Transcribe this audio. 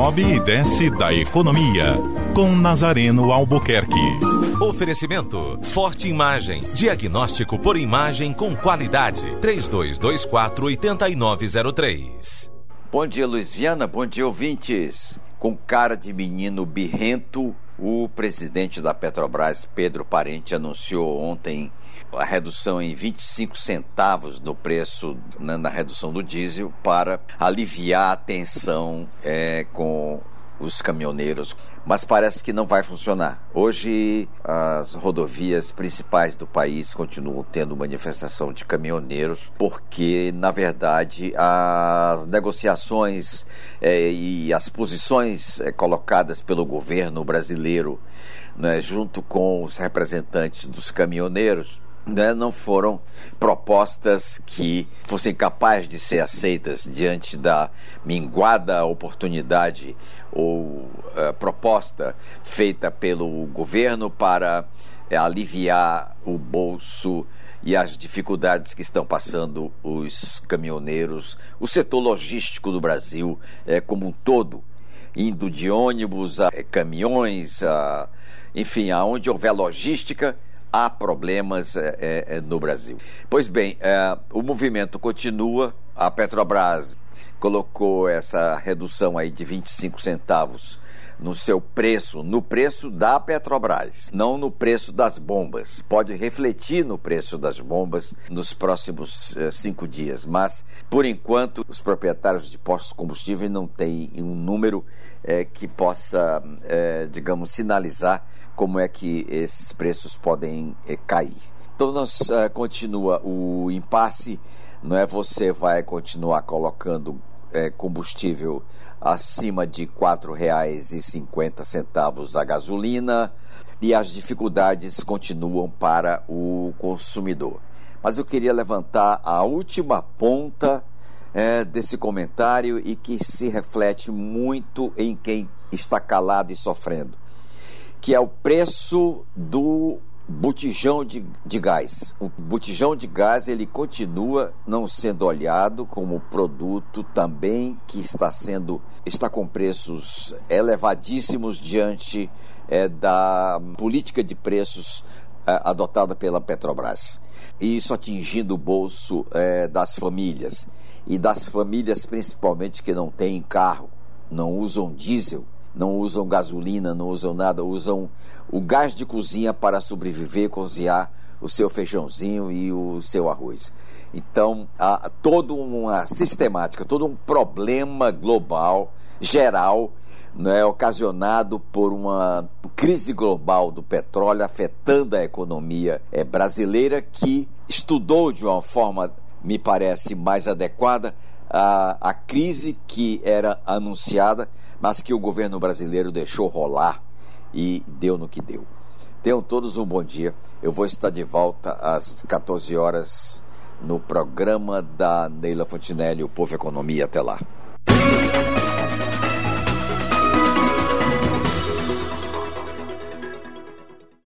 sobe e desce da economia. Com Nazareno Albuquerque. Oferecimento: Forte Imagem. Diagnóstico por imagem com qualidade. 3224-8903. Bom dia, Luiz Viana. Bom dia, ouvintes. Com cara de menino birrento, o presidente da Petrobras, Pedro Parente, anunciou ontem a redução em 25 centavos no preço na, na redução do diesel para aliviar a tensão é, com os caminhoneiros, mas parece que não vai funcionar. Hoje, as rodovias principais do país continuam tendo manifestação de caminhoneiros, porque, na verdade, as negociações é, e as posições é, colocadas pelo governo brasileiro, né, junto com os representantes dos caminhoneiros, né, não foram propostas que fossem capazes de ser aceitas diante da minguada oportunidade ou uh, proposta feita pelo governo para uh, aliviar o bolso e as dificuldades que estão passando os caminhoneiros, o setor logístico do Brasil uh, como um todo, indo de ônibus a caminhões, a, enfim, aonde houver logística há problemas é, é, é, no Brasil. Pois bem, é, o movimento continua. A Petrobras colocou essa redução aí de 25 centavos no seu preço, no preço da Petrobras, não no preço das bombas. Pode refletir no preço das bombas nos próximos eh, cinco dias, mas por enquanto os proprietários de postos de combustível não têm um número eh, que possa, eh, digamos, sinalizar como é que esses preços podem cair. Então nós continua o impasse, não é? Você vai continuar colocando eh, combustível acima de R$ 4,50 a gasolina e as dificuldades continuam para o consumidor. Mas eu queria levantar a última ponta eh, desse comentário e que se reflete muito em quem está calado e sofrendo que é o preço do botijão de, de gás. O botijão de gás ele continua não sendo olhado como produto também que está sendo está com preços elevadíssimos diante é, da política de preços é, adotada pela Petrobras. E isso atingindo o bolso é, das famílias e das famílias principalmente que não têm carro, não usam diesel não usam gasolina, não usam nada, usam o gás de cozinha para sobreviver, cozinhar o seu feijãozinho e o seu arroz. Então, há toda uma sistemática, todo um problema global, geral, né, ocasionado por uma crise global do petróleo afetando a economia é, brasileira, que estudou de uma forma, me parece, mais adequada a, a crise que era anunciada, mas que o governo brasileiro deixou rolar e deu no que deu. Tenham todos um bom dia. Eu vou estar de volta às 14 horas no programa da Neila Fontinelli, o Povo Economia. Até lá.